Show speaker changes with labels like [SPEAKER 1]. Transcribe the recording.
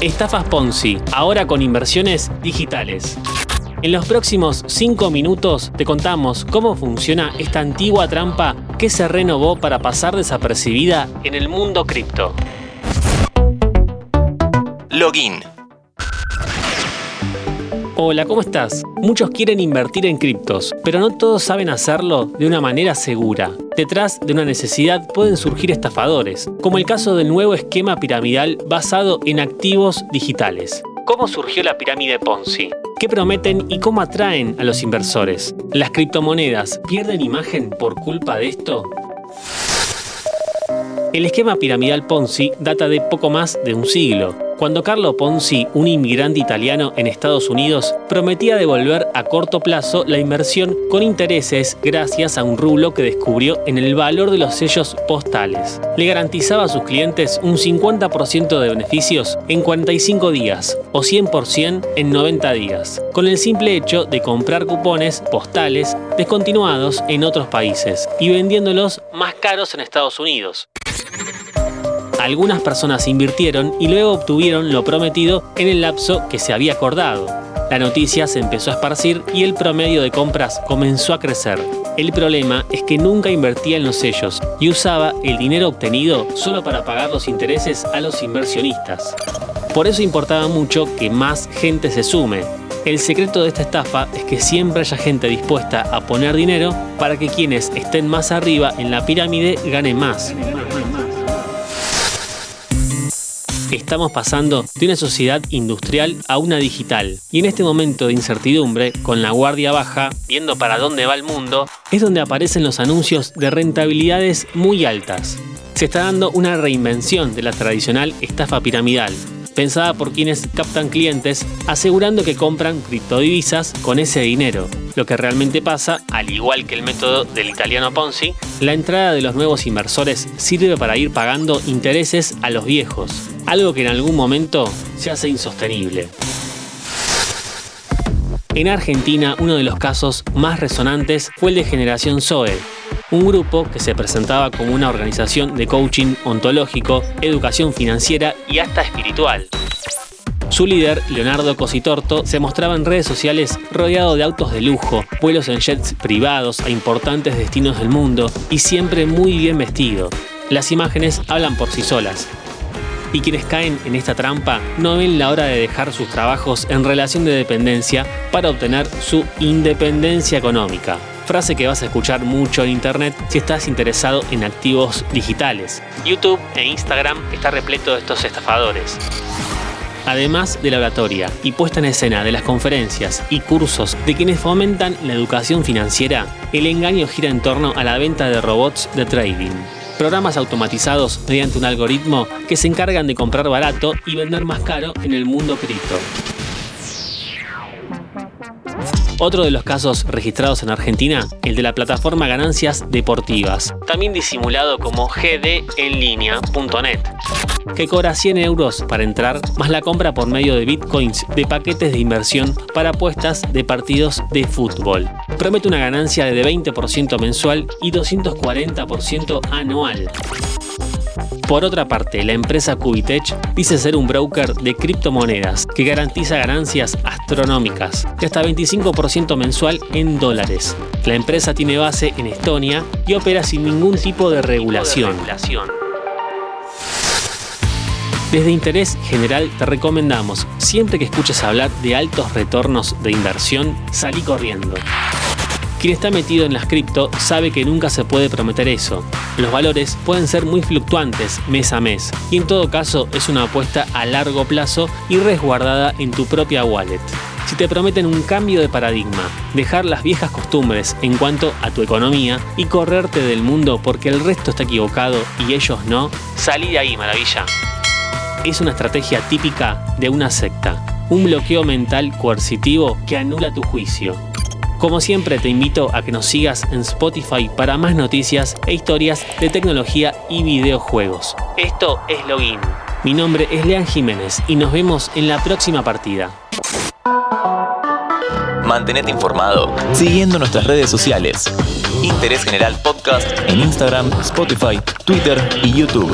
[SPEAKER 1] Estafas Ponzi, ahora con inversiones digitales. En los próximos 5 minutos te contamos cómo funciona esta antigua trampa que se renovó para pasar desapercibida en el mundo cripto.
[SPEAKER 2] Login.
[SPEAKER 1] Hola, ¿cómo estás? Muchos quieren invertir en criptos, pero no todos saben hacerlo de una manera segura. Detrás de una necesidad pueden surgir estafadores, como el caso del nuevo esquema piramidal basado en activos digitales. ¿Cómo surgió la pirámide Ponzi? ¿Qué prometen y cómo atraen a los inversores? ¿Las criptomonedas pierden imagen por culpa de esto? El esquema piramidal Ponzi data de poco más de un siglo cuando Carlo Ponzi, un inmigrante italiano en Estados Unidos, prometía devolver a corto plazo la inversión con intereses gracias a un rublo que descubrió en el valor de los sellos postales. Le garantizaba a sus clientes un 50% de beneficios en 45 días o 100% en 90 días, con el simple hecho de comprar cupones postales descontinuados en otros países y vendiéndolos más caros en Estados Unidos algunas personas invirtieron y luego obtuvieron lo prometido en el lapso que se había acordado. La noticia se empezó a esparcir y el promedio de compras comenzó a crecer. El problema es que nunca invertía en los sellos y usaba el dinero obtenido solo para pagar los intereses a los inversionistas. Por eso importaba mucho que más gente se sume. El secreto de esta estafa es que siempre haya gente dispuesta a poner dinero para que quienes estén más arriba en la pirámide ganen más. Estamos pasando de una sociedad industrial a una digital. Y en este momento de incertidumbre, con la guardia baja, viendo para dónde va el mundo, es donde aparecen los anuncios de rentabilidades muy altas. Se está dando una reinvención de la tradicional estafa piramidal, pensada por quienes captan clientes asegurando que compran criptodivisas con ese dinero. Lo que realmente pasa, al igual que el método del italiano Ponzi, la entrada de los nuevos inversores sirve para ir pagando intereses a los viejos, algo que en algún momento se hace insostenible. En Argentina, uno de los casos más resonantes fue el de Generación Zoe, un grupo que se presentaba como una organización de coaching ontológico, educación financiera y hasta espiritual. Su líder, Leonardo Cositorto, se mostraba en redes sociales rodeado de autos de lujo, vuelos en jets privados a importantes destinos del mundo y siempre muy bien vestido. Las imágenes hablan por sí solas. Y quienes caen en esta trampa no ven la hora de dejar sus trabajos en relación de dependencia para obtener su independencia económica frase que vas a escuchar mucho en internet si estás interesado en activos digitales. YouTube e Instagram está repleto de estos estafadores. Además de la oratoria y puesta en escena de las conferencias y cursos de quienes fomentan la educación financiera, el engaño gira en torno a la venta de robots de trading. Programas automatizados mediante un algoritmo que se encargan de comprar barato y vender más caro en el mundo cripto. Otro de los casos registrados en Argentina, el de la plataforma Ganancias Deportivas, también disimulado como gdenlinea.net, que cobra 100 euros para entrar, más la compra por medio de bitcoins de paquetes de inversión para apuestas de partidos de fútbol. Promete una ganancia de 20% mensual y 240% anual. Por otra parte, la empresa Cubitech dice ser un broker de criptomonedas que garantiza ganancias astronómicas de hasta 25% mensual en dólares. La empresa tiene base en Estonia y opera sin ningún tipo de regulación. Desde Interés General te recomendamos, siempre que escuches hablar de altos retornos de inversión, salí corriendo. Quien está metido en las cripto sabe que nunca se puede prometer eso. Los valores pueden ser muy fluctuantes mes a mes y en todo caso es una apuesta a largo plazo y resguardada en tu propia wallet. Si te prometen un cambio de paradigma, dejar las viejas costumbres en cuanto a tu economía y correrte del mundo porque el resto está equivocado y ellos no, salí de ahí, maravilla. Es una estrategia típica de una secta, un bloqueo mental coercitivo que anula tu juicio como siempre te invito a que nos sigas en Spotify para más noticias e historias de tecnología y videojuegos. Esto es Login. Mi nombre es Lean Jiménez y nos vemos en la próxima partida.
[SPEAKER 2] Mantenete informado siguiendo nuestras redes sociales. Interés General Podcast en Instagram, Spotify, Twitter y YouTube.